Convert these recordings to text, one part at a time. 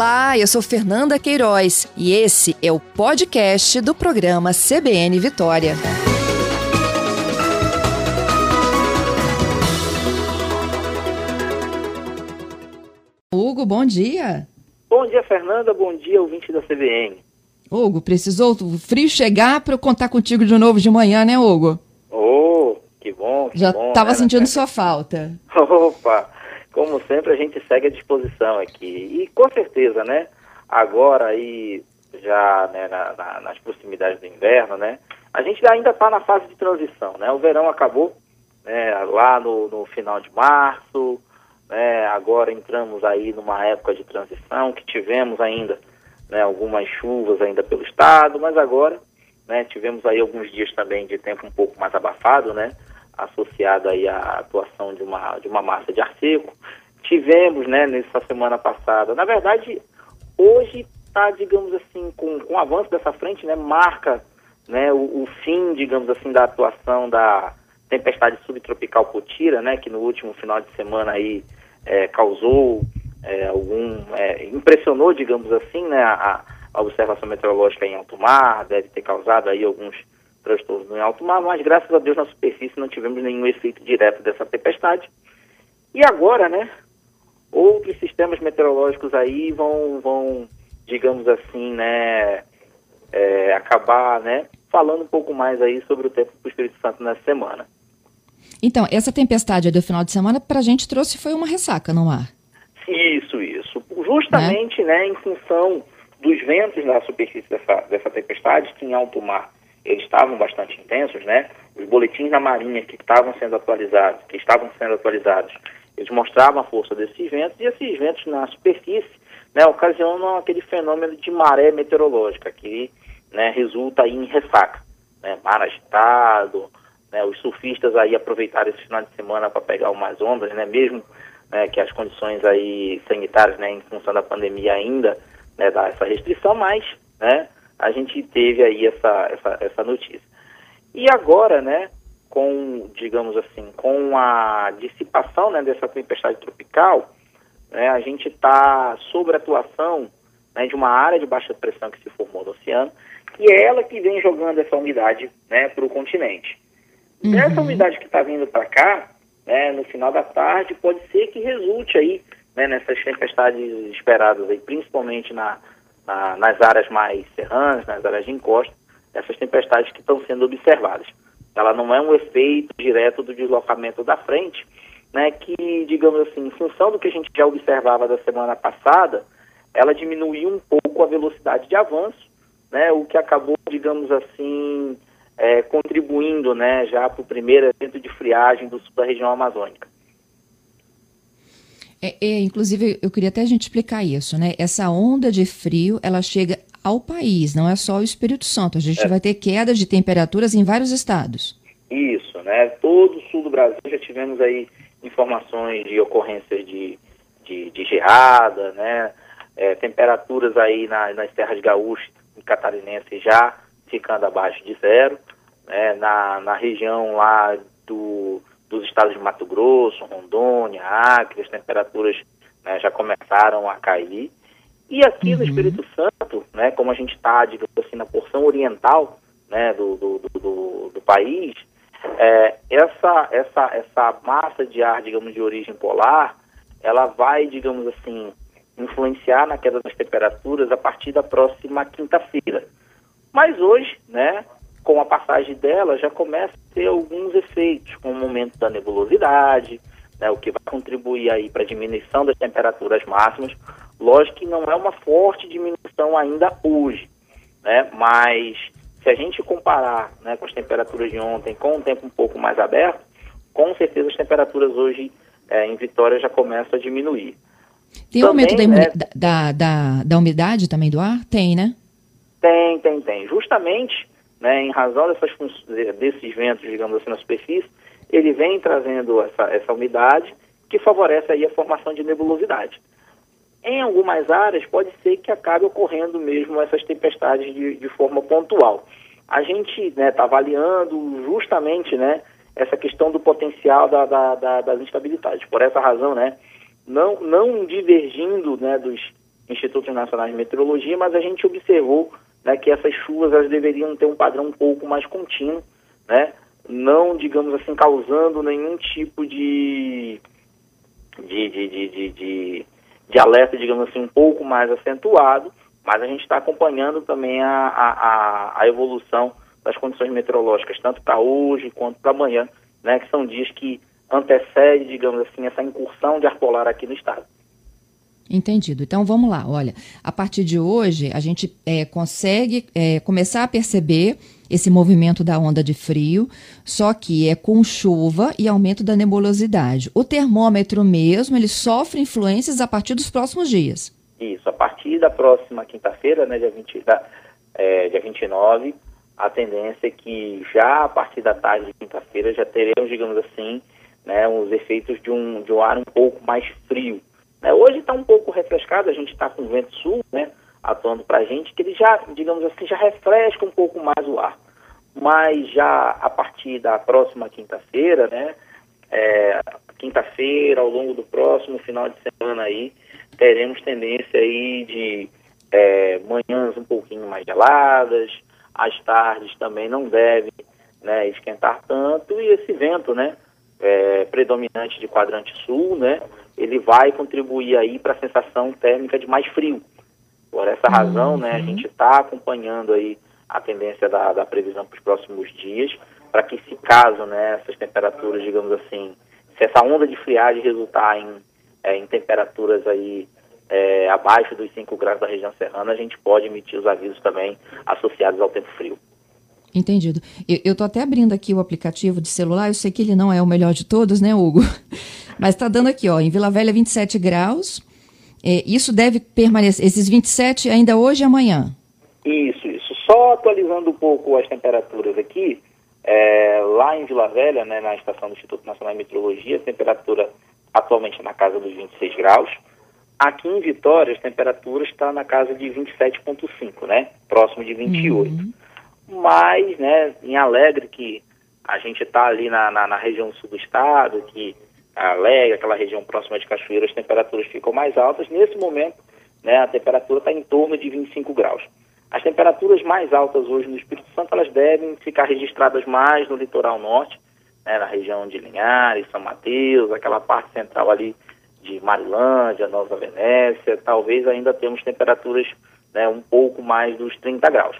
Olá, eu sou Fernanda Queiroz e esse é o podcast do programa CBN Vitória. Hugo, bom dia. Bom dia, Fernanda. Bom dia, ouvinte da CBN. Hugo, precisou o frio chegar para eu contar contigo de novo de manhã, né, Hugo? Oh, que bom. Que Já bom, estava né, sentindo né? sua falta. Opa, como sempre a gente segue à disposição aqui. E com certeza, né? Agora aí, já né, na- na- nas proximidades do inverno, né? A gente ainda está na fase de transição, né? O verão acabou né, lá no, no final de março, né? Agora entramos aí numa época de transição que tivemos ainda né, algumas chuvas ainda pelo estado, mas agora né, tivemos aí alguns dias também de tempo um pouco mais abafado, né? Associado aí à atuação de uma, de uma massa de ar seco. Tivemos, né, nessa semana passada, na verdade, hoje está, digamos assim, com, com o avanço dessa frente, né, marca né, o, o fim, digamos assim, da atuação da tempestade subtropical Potira, né, que no último final de semana aí eh, causou eh, algum, eh, impressionou, digamos assim, né, a, a observação meteorológica em alto mar, deve ter causado aí alguns transtornos no alto mar, mas graças a Deus na superfície não tivemos nenhum efeito direto dessa tempestade. E agora, né, outros sistemas meteorológicos aí vão, vão digamos assim, né, é, acabar, né, falando um pouco mais aí sobre o tempo para o Espírito Santo nessa semana. Então, essa tempestade do final de semana pra gente trouxe foi uma ressaca no mar. Isso, isso. Justamente, né, em função dos ventos na superfície dessa, dessa tempestade, que em alto mar eles estavam bastante intensos, né? Os boletins da Marinha que estavam sendo atualizados, que estavam sendo atualizados, eles mostravam a força desses ventos e esses ventos na superfície, né, ocasionam aquele fenômeno de maré meteorológica que, né, resulta em ressaca, né? Mar agitado, né? Os surfistas aí aproveitaram esse final de semana para pegar umas ondas, né? Mesmo né, que as condições aí sanitárias, né, em função da pandemia ainda, né, dá essa restrição, mas, né, a gente teve aí essa, essa, essa notícia. E agora, né, com, digamos assim, com a dissipação, né, dessa tempestade tropical, né, a gente está sob a atuação né, de uma área de baixa pressão que se formou no oceano, e é ela que vem jogando essa umidade, né, para o continente. Uhum. Essa umidade que está vindo para cá, né, no final da tarde, pode ser que resulte aí né, nessas tempestades esperadas aí, principalmente na, na- nas áreas mais serranas, nas áreas de encosta, essas tempestades que estão sendo observadas. Ela não é um efeito direto do deslocamento da frente, né, que, digamos assim, em função do que a gente já observava da semana passada, ela diminuiu um pouco a velocidade de avanço, né, o que acabou, digamos assim, é, contribuindo né, já para o primeiro evento de friagem do sul da região amazônica. É, é, inclusive, eu queria até a gente explicar isso, né? Essa onda de frio, ela chega ao país, não é só o Espírito Santo. A gente vai ter quedas de temperaturas em vários estados. Isso, né? Todo o sul do Brasil já tivemos aí informações de ocorrências de, de, de geada, né? É, temperaturas aí na, nas terras gaúchas e catarinenses já ficando abaixo de zero, né? Na, na região lá do, dos estados de Mato Grosso, Rondônia, Acre, as temperaturas né, já começaram a cair. E aqui no Espírito Santo, né, como a gente está, digamos assim, na porção oriental né, do, do, do, do- do país, é, essa, essa, essa massa de ar, digamos, de origem polar, ela vai, digamos assim, influenciar na queda das temperaturas a partir da próxima quinta-feira. Mas hoje, né, com a passagem dela, já começa a ter alguns efeitos, como o aumento da nebulosidade, né, o que vai contribuir aí para a diminuição das temperaturas máximas. Lógico que não é uma forte diminuição ainda hoje, né, mas se a gente comparar né, com as temperaturas de ontem, com um tempo um pouco mais aberto, com certeza as temperaturas hoje eh, em Vitória já começam a diminuir. Tem aumento da, Também, né? da, da, da umidade também do ar? Tem, né? Tem, tem, tem. Justamente, né, em razão dessas, desses ventos, digamos assim, na superfície, ele vem trazendo essa, essa umidade que favorece aí a formação de nebulosidade. Em algumas áreas, pode ser que acabe ocorrendo mesmo essas tempestades de, de forma pontual. A gente está avaliando justamente né, essa questão do potencial da, da- da- das instabilidades. Por essa razão, né, não, não divergindo né, dos institutos nacionais de meteorologia, mas a gente observou né, que essas chuvas elas deveriam ter um padrão um pouco mais contínuo, né, não, digamos assim, causando nenhum tipo de, de, de, de, de, de, de alerta, digamos assim, um pouco mais acentuado, mas a gente está acompanhando também a, a, a evolução das condições meteorológicas, tanto para hoje quanto para amanhã, né, que são dias que antecedem, digamos assim, essa incursão de ar polar aqui no estado. Entendido. Então vamos lá. Olha, a partir de hoje a gente é, consegue é, começar a perceber esse movimento da onda de frio, só que é com chuva e aumento da nebulosidade. O termômetro mesmo ele sofre influências a partir dos próximos dias. Isso, a partir da próxima quinta-feira, né, dia, 20, da, é, dia 29, a tendência é que já a partir da tarde de quinta-feira já teremos, digamos assim, né, os efeitos de um, de um ar um pouco mais frio. Né? Hoje está um pouco refrescado, a gente está com vento sul, né, atuando para a gente, que ele já, digamos assim, já refresca um pouco mais o ar. Mas já a partir da próxima quinta-feira, né, é, quinta-feira, ao longo do próximo final de semana aí, teremos tendência aí de é, manhãs um pouquinho mais geladas, as tardes também não devem né, esquentar tanto, e esse vento, né, é, predominante de quadrante sul, né, ele vai contribuir aí para a sensação térmica de mais frio. Por essa uhum. razão, né, a gente está acompanhando aí a tendência da, da previsão para os próximos dias, para que se caso né, essas temperaturas, digamos assim, se essa onda de friagem resultar em, é, em temperaturas aí é, abaixo dos 5 graus da região serrana, a gente pode emitir os avisos também associados ao tempo frio. Entendido. Eu estou até abrindo aqui o aplicativo de celular, eu sei que ele não é o melhor de todos, né, Hugo? Mas está dando aqui, ó, em Vila Velha 27 graus. É, isso deve permanecer, esses 27 ainda hoje e amanhã? Isso, isso. Só atualizando um pouco as temperaturas aqui, é, lá em Vila Velha, né, na estação do Instituto Nacional de Meteorologia, a temperatura atualmente é na casa dos 26 graus. Aqui em Vitória, a temperatura está na casa de 27,5, né? Próximo de 28. Uhum. Mas, né, em Alegre, que a gente está ali na, na, na, região sul do estado, que Alegre, aquela região próxima de Cachoeira, as temperaturas ficam mais altas. Nesse momento, né, a temperatura está em torno de 25 graus. As temperaturas mais altas hoje no Espírito Santo, elas devem ficar registradas mais no litoral norte, né, na região de Linhares, São Mateus, aquela parte central ali de Marilândia, Nova Venécia, talvez ainda temos temperaturas né, um pouco mais dos 30 graus.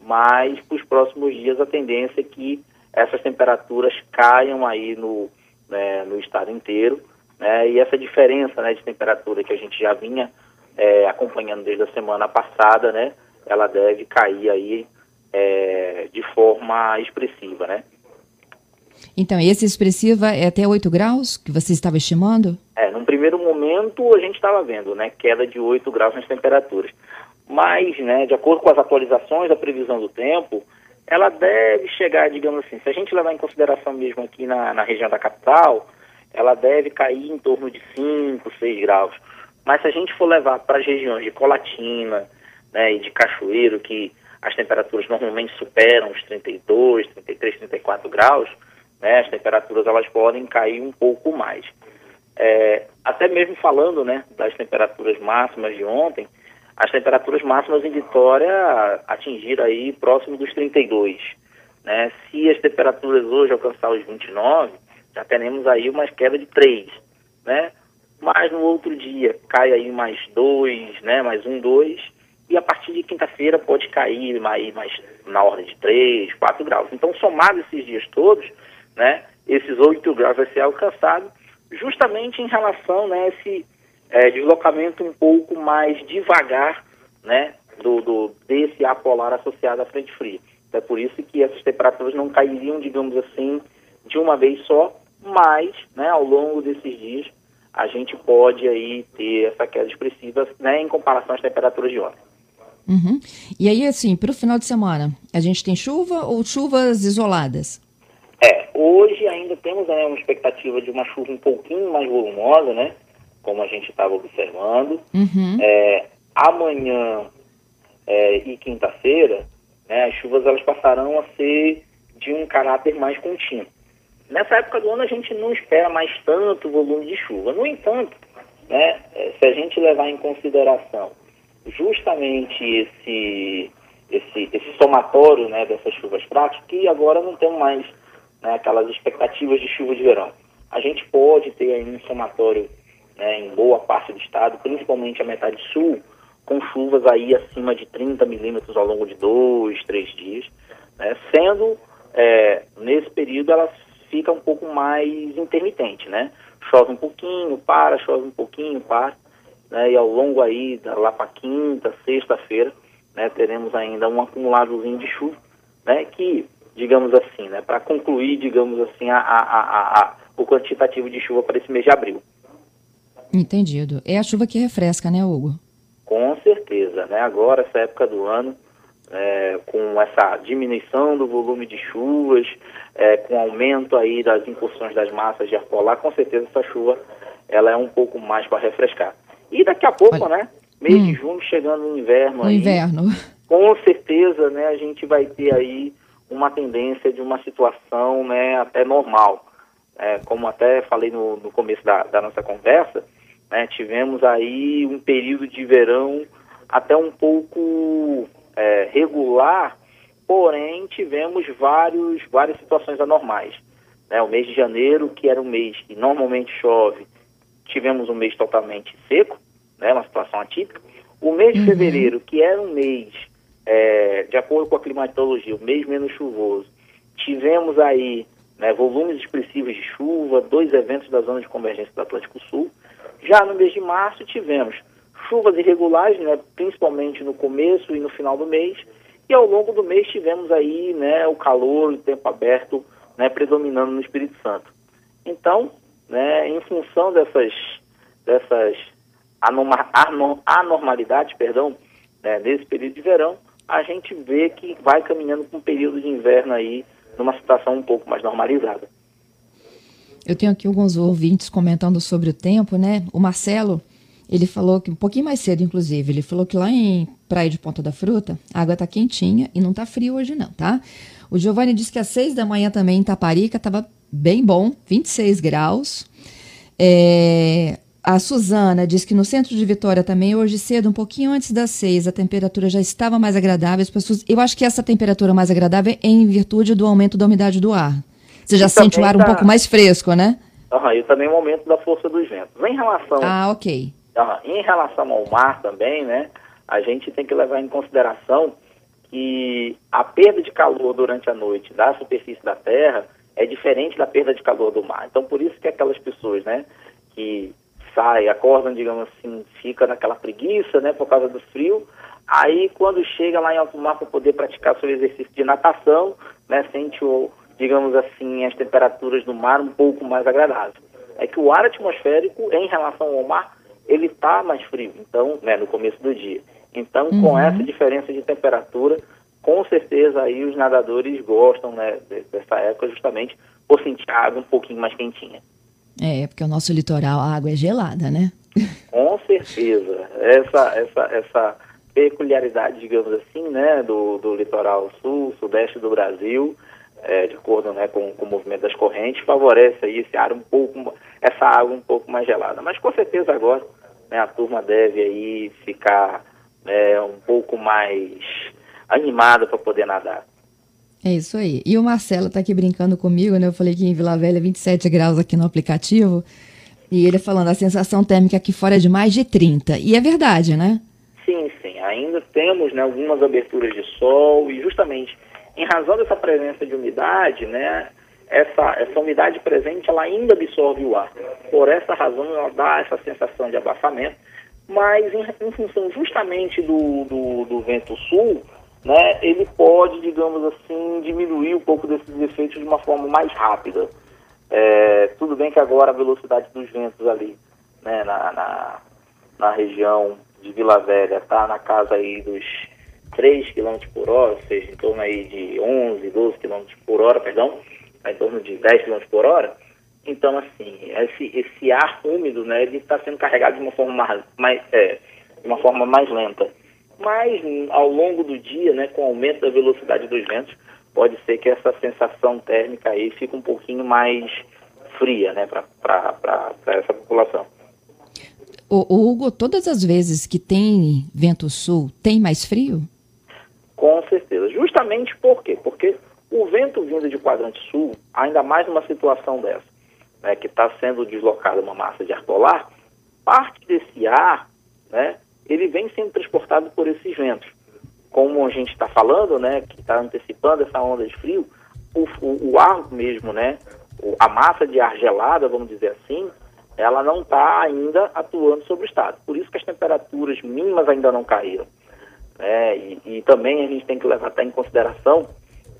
Mas para os próximos dias a tendência é que essas temperaturas caiam aí no, né, no estado inteiro, né, e essa diferença né, de temperatura que a gente já vinha é, acompanhando desde a semana passada, né, ela deve cair aí é, de forma expressiva, né? Então, esse expressiva é até 8 graus que você estava estimando? É, num primeiro momento a gente estava vendo, né, queda de 8 graus nas temperaturas. Mas, né, de acordo com as atualizações da previsão do tempo, ela deve chegar, digamos assim, se a gente levar em consideração mesmo aqui na, na região da capital, ela deve cair em torno de 5, 6 graus. Mas se a gente for levar para as regiões de Colatina né, e de Cachoeiro, que as temperaturas normalmente superam os 32, 33, 34 graus, né, as temperaturas elas podem cair um pouco mais. É, até mesmo falando né, das temperaturas máximas de ontem, as temperaturas máximas em Vitória atingiram aí próximo dos 32. Né? Se as temperaturas hoje alcançar os 29, já teremos aí uma queda de 3, né? Mas no outro dia cai aí mais 2, né? Mais um, 2, e a partir de quinta-feira pode cair mais, mais na ordem de 3, 4 graus. Então, somado esses dias todos, né? Esses 8 graus vai ser alcançado justamente em relação, né? Esse é, deslocamento um pouco mais devagar, né, do, do, desse ar polar associado à frente fria. É por isso que essas temperaturas não cairiam, digamos assim, de uma vez só, mas, né, ao longo desses dias, a gente pode aí ter essa queda expressiva, né, em comparação às temperaturas de ontem. Uhum. E aí, assim, para o final de semana, a gente tem chuva ou chuvas isoladas? É, hoje ainda temos né, uma expectativa de uma chuva um pouquinho mais volumosa, né? Como a gente estava observando. Uhum. É, amanhã é, e quinta-feira, né, as chuvas elas passarão a ser de um caráter mais contínuo. Nessa época do ano a gente não espera mais tanto volume de chuva. No entanto, né, é, se a gente levar em consideração justamente esse, esse, esse somatório né, dessas chuvas práticas, que agora não temos mais né, aquelas expectativas de chuva de verão. A gente pode ter aí um somatório né, em boa parte do estado, principalmente a metade sul, com chuvas aí acima de 30 milímetros ao longo de dois, três dias, né, sendo é, nesse período ela fica um pouco mais intermitente, né? Chove um pouquinho, para, chove um pouquinho, para, né? E ao longo aí, lá para quinta, sexta-feira, né, teremos ainda um acumuladozinho de chuva, né? Que, digamos assim, né, para concluir, digamos assim, a, a, a, o quantitativo de chuva para esse mês de abril. Entendido. É a chuva que refresca, né, Hugo? Com certeza, né? Agora, essa época do ano, é, com essa diminuição do volume de chuvas, é, com aumento aí das incursões das massas de ar polar, com certeza essa chuva ela é um pouco mais para refrescar. E daqui a pouco, Olha. né? Mês hum. de junho chegando no inverno. No aí, inverno. Com certeza, né? A gente vai ter aí uma tendência de uma situação, né? Até normal. É, como até falei no, no começo da, da nossa conversa, né, tivemos aí um período de verão até um pouco é, regular, porém tivemos vários, várias situações anormais. Né, o mês de janeiro, que era um mês que normalmente chove, tivemos um mês totalmente seco, né, uma situação atípica. O mês de uhum. fevereiro, que era um mês, é, de acordo com a climatologia, o mês menos chuvoso, tivemos aí né, volumes expressivos de chuva, dois eventos da zona de convergência do Atlântico Sul. Já no mês de março tivemos chuvas irregulares, né, principalmente no começo e no final do mês, e ao longo do mês tivemos aí né, o calor, o tempo aberto né, predominando no Espírito Santo. Então, né, em função dessas, dessas anormalidades, perdão, né, nesse período de verão, a gente vê que vai caminhando para um período de inverno aí numa situação um pouco mais normalizada. Eu tenho aqui alguns ouvintes comentando sobre o tempo, né? O Marcelo, ele falou que um pouquinho mais cedo, inclusive, ele falou que lá em Praia de Ponta da Fruta, a água tá quentinha e não tá frio hoje não, tá? O Giovanni disse que às seis da manhã também em Taparica tava bem bom, 26 graus. É, a Suzana diz que no centro de Vitória também, hoje cedo, um pouquinho antes das seis, a temperatura já estava mais agradável. As pessoas, eu acho que essa temperatura mais agradável é em virtude do aumento da umidade do ar. Você já sente o ar tá... um pouco mais fresco, né? Uhum, e também o aumento da força dos ventos. Em relação... Ah, ok. Uhum, em relação ao mar também, né? A gente tem que levar em consideração que a perda de calor durante a noite da superfície da Terra é diferente da perda de calor do mar. Então, por isso que aquelas pessoas, né, que saem, acordam, digamos assim, fica naquela preguiça, né, por causa do frio, aí quando chega lá em alto mar para poder praticar seu exercício de natação, né, sente o, digamos assim, as temperaturas do mar um pouco mais agradáveis. É que o ar atmosférico, em relação ao mar, ele está mais frio, então, né, no começo do dia. Então, uhum. com essa diferença de temperatura, com certeza aí os nadadores gostam né, dessa época justamente por sentir a água um pouquinho mais quentinha. É, porque o nosso litoral, a água é gelada, né? Com certeza. Essa, essa, essa peculiaridade, digamos assim, né, do, do litoral sul, sudeste do Brasil, é, de acordo né, com, com, o movimento das correntes, favorece aí esse ar um pouco, essa água um pouco mais gelada. Mas com certeza agora né, a turma deve aí ficar é, um pouco mais animada para poder nadar. É isso aí. E o Marcelo está aqui brincando comigo, né? Eu falei que em Vila Velha 27 é graus aqui no aplicativo. E ele falando a sensação térmica aqui fora é de mais de 30. E é verdade, né? Sim, sim. Ainda temos né, algumas aberturas de sol e justamente em razão dessa presença de umidade, né, essa, essa umidade presente ela ainda absorve o ar. Por essa razão ela dá essa sensação de abafamento, mas em, em função justamente do, do, do, vento sul, né, ele pode, digamos assim, diminuir um pouco desses efeitos de uma forma mais rápida. É, tudo bem que agora a velocidade dos ventos ali né, na, na, na região de Vila Velha está na casa aí dos 3 km por hora, ou seja, em torno aí de 11, 12 km por hora, perdão, em torno de 10 km por hora. Então, assim, esse, esse ar úmido, né, ele está sendo carregado de uma forma mais, mais é, de uma forma mais lenta. Mas, ao longo do dia, né, com o aumento da velocidade dos ventos, pode ser que essa sensação térmica aí fique um pouquinho mais fria, né, para essa população. O, o Hugo, todas as vezes que tem vento sul, tem mais frio? Com certeza. Justamente por quê? Porque o vento vindo de quadrante sul, ainda mais numa situação dessa, né, que está sendo deslocada uma massa de ar polar, parte desse ar, né, ele vem sendo transportado por esses ventos. Como a gente está falando, né, que está antecipando essa onda de frio, o, o, o ar mesmo, né, a massa de ar gelada, vamos dizer assim, ela não está ainda atuando sobre o estado. Por isso que as temperaturas mínimas ainda não caíram. É, e, e, também a gente tem que levar em consideração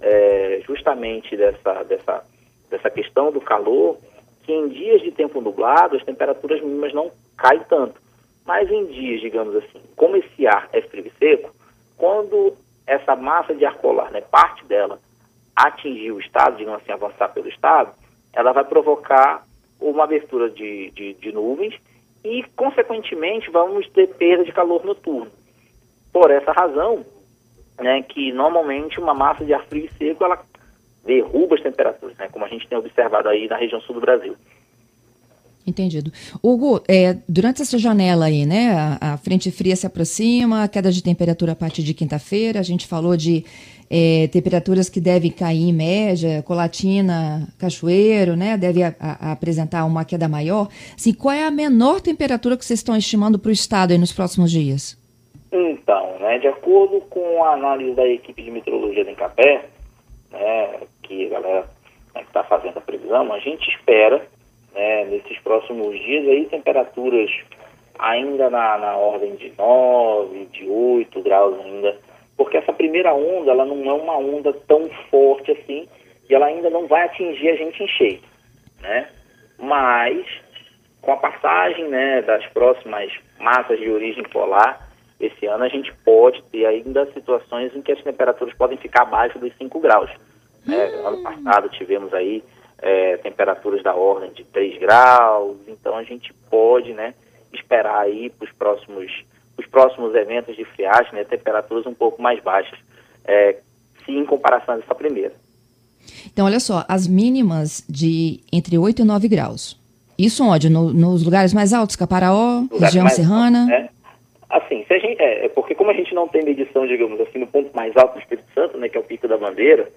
é, justamente dessa, dessa, dessa questão do calor, que em dias de tempo nublado as temperaturas mínimas não caem tanto. Mas em dias, digamos assim, como esse ar é frio e seco, quando essa massa de ar polar, né, parte dela, atingir o estado, digamos assim, avançar pelo estado, ela vai provocar uma abertura de, de, de nuvens e, consequentemente, vamos ter perda de calor noturno. Por essa razão, né, que normalmente uma massa de ar frio e seco ela derruba as temperaturas, né, como a gente tem observado aí na região sul do Brasil. Entendido. Hugo, é, durante essa janela aí, né, a, a, frente fria se aproxima, a queda de temperatura a partir de quinta-feira, a gente falou de é, temperaturas que devem cair em média, Colatina, Cachoeiro, né, deve a, a, apresentar uma queda maior. Assim, qual é a menor temperatura que vocês estão estimando para o estado aí nos próximos dias? Então, né, de acordo com a análise da equipe de meteorologia da Encapé, né, que a galera né, está fazendo a previsão, a gente espera né, nesses próximos dias aí temperaturas ainda na, na ordem de 9, de 8 graus ainda, porque essa primeira onda ela não é uma onda tão forte assim e ela ainda não vai atingir a gente em cheio, né? Mas com a passagem né, das próximas massas de origem polar, esse ano a gente pode ter ainda situações em que as temperaturas podem ficar abaixo dos 5 graus. Né? Hum. Ano passado tivemos aí é, temperaturas da ordem de 3 graus, então a gente pode né, esperar aí para os próximos, os próximos eventos de friagem, né, temperaturas um pouco mais baixas, é, se em comparação a essa primeira. Então, olha só, as mínimas de entre 8 e 9 graus. Isso onde? No, nos lugares mais altos, Caparaó, região serrana? Alto, né? Assim, se a gente, é, é, porque como a gente não tem medição, digamos assim, no ponto mais alto do Espírito Santo, né, que é o Pico da Bandeira,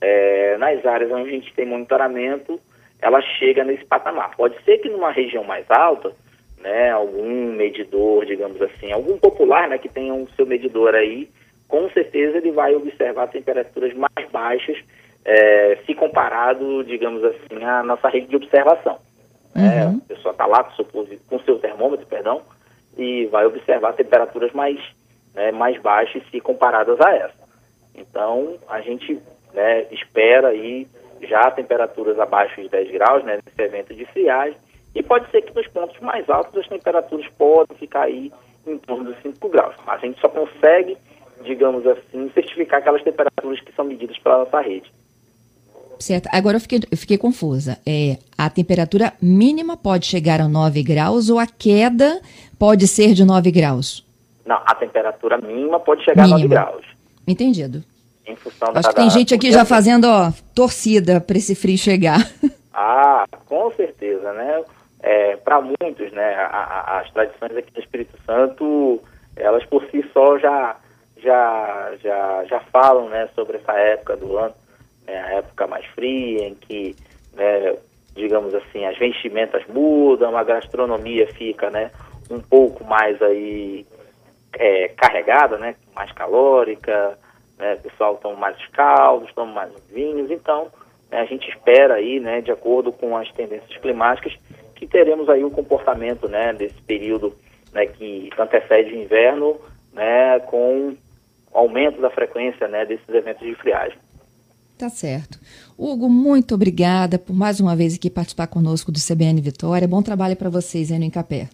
é, nas áreas onde a gente tem monitoramento, ela chega nesse patamar. Pode ser que numa região mais alta, né, algum medidor, digamos assim, algum popular, né, que tenha um seu medidor aí, com certeza ele vai observar temperaturas mais baixas, é, se comparado, digamos assim, à nossa rede de observação. É, uhum. a pessoa está lá com seu, com seu termômetro, perdão, e vai observar temperaturas mais, né, mais baixas se comparadas a essa. Então, a gente né, espera aí já temperaturas abaixo de 10 graus né, nesse evento de friagem, e pode ser que nos pontos mais altos as temperaturas podem ficar aí em torno dos 5 graus. A gente só consegue, digamos assim, certificar aquelas temperaturas que são medidas pela nossa rede. Certo. Agora eu fiquei, eu fiquei confusa. É, a temperatura mínima pode chegar a 9 graus ou a queda pode ser de 9 graus? Não, a temperatura mínima pode chegar mínima. a 9 graus. Entendido. Em função Acho da, que tem da, gente aqui já fazendo ó, torcida para esse frio chegar. Ah, com certeza, né? É, para muitos, né, a, a, as tradições aqui do Espírito Santo, elas por si só já já já já falam, né, sobre essa época do ano né, a época mais fria, em que, né, digamos assim, as vestimentas mudam, a gastronomia fica né, um pouco mais aí é, carregada, né, mais calórica, né, o pessoal toma mais caldos, toma mais vinhos, então né, a gente espera aí, né, de acordo com as tendências climáticas, que teremos aí um comportamento né, desse período né, que antecede o inverno, né, com aumento da frequência né, desses eventos de friagem. Tá certo. Hugo, muito obrigada por mais uma vez aqui participar conosco do CBN Vitória. Bom trabalho para vocês aí no Encapé.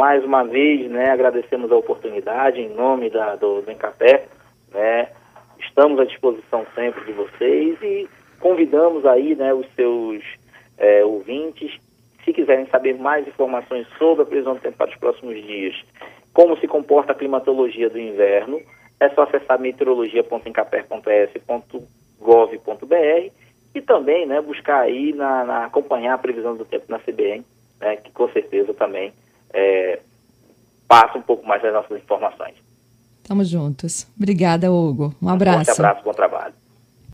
Mais uma vez, né, agradecemos a oportunidade em nome da, do, do Encapé, né, estamos à disposição sempre de vocês e convidamos aí, né, os seus é, ouvintes, se quiserem saber mais informações sobre a previsão do tempo para os próximos dias, como se comporta a climatologia do inverno, é só acessar meteorologia.encapé.es.com gov.br e também né, buscar aí na, na, acompanhar a previsão do tempo na CBN, né, que com certeza também é, passa um pouco mais das nossas informações. Tamo juntos. Obrigada, Hugo. Um abraço. Um abraço, bom trabalho.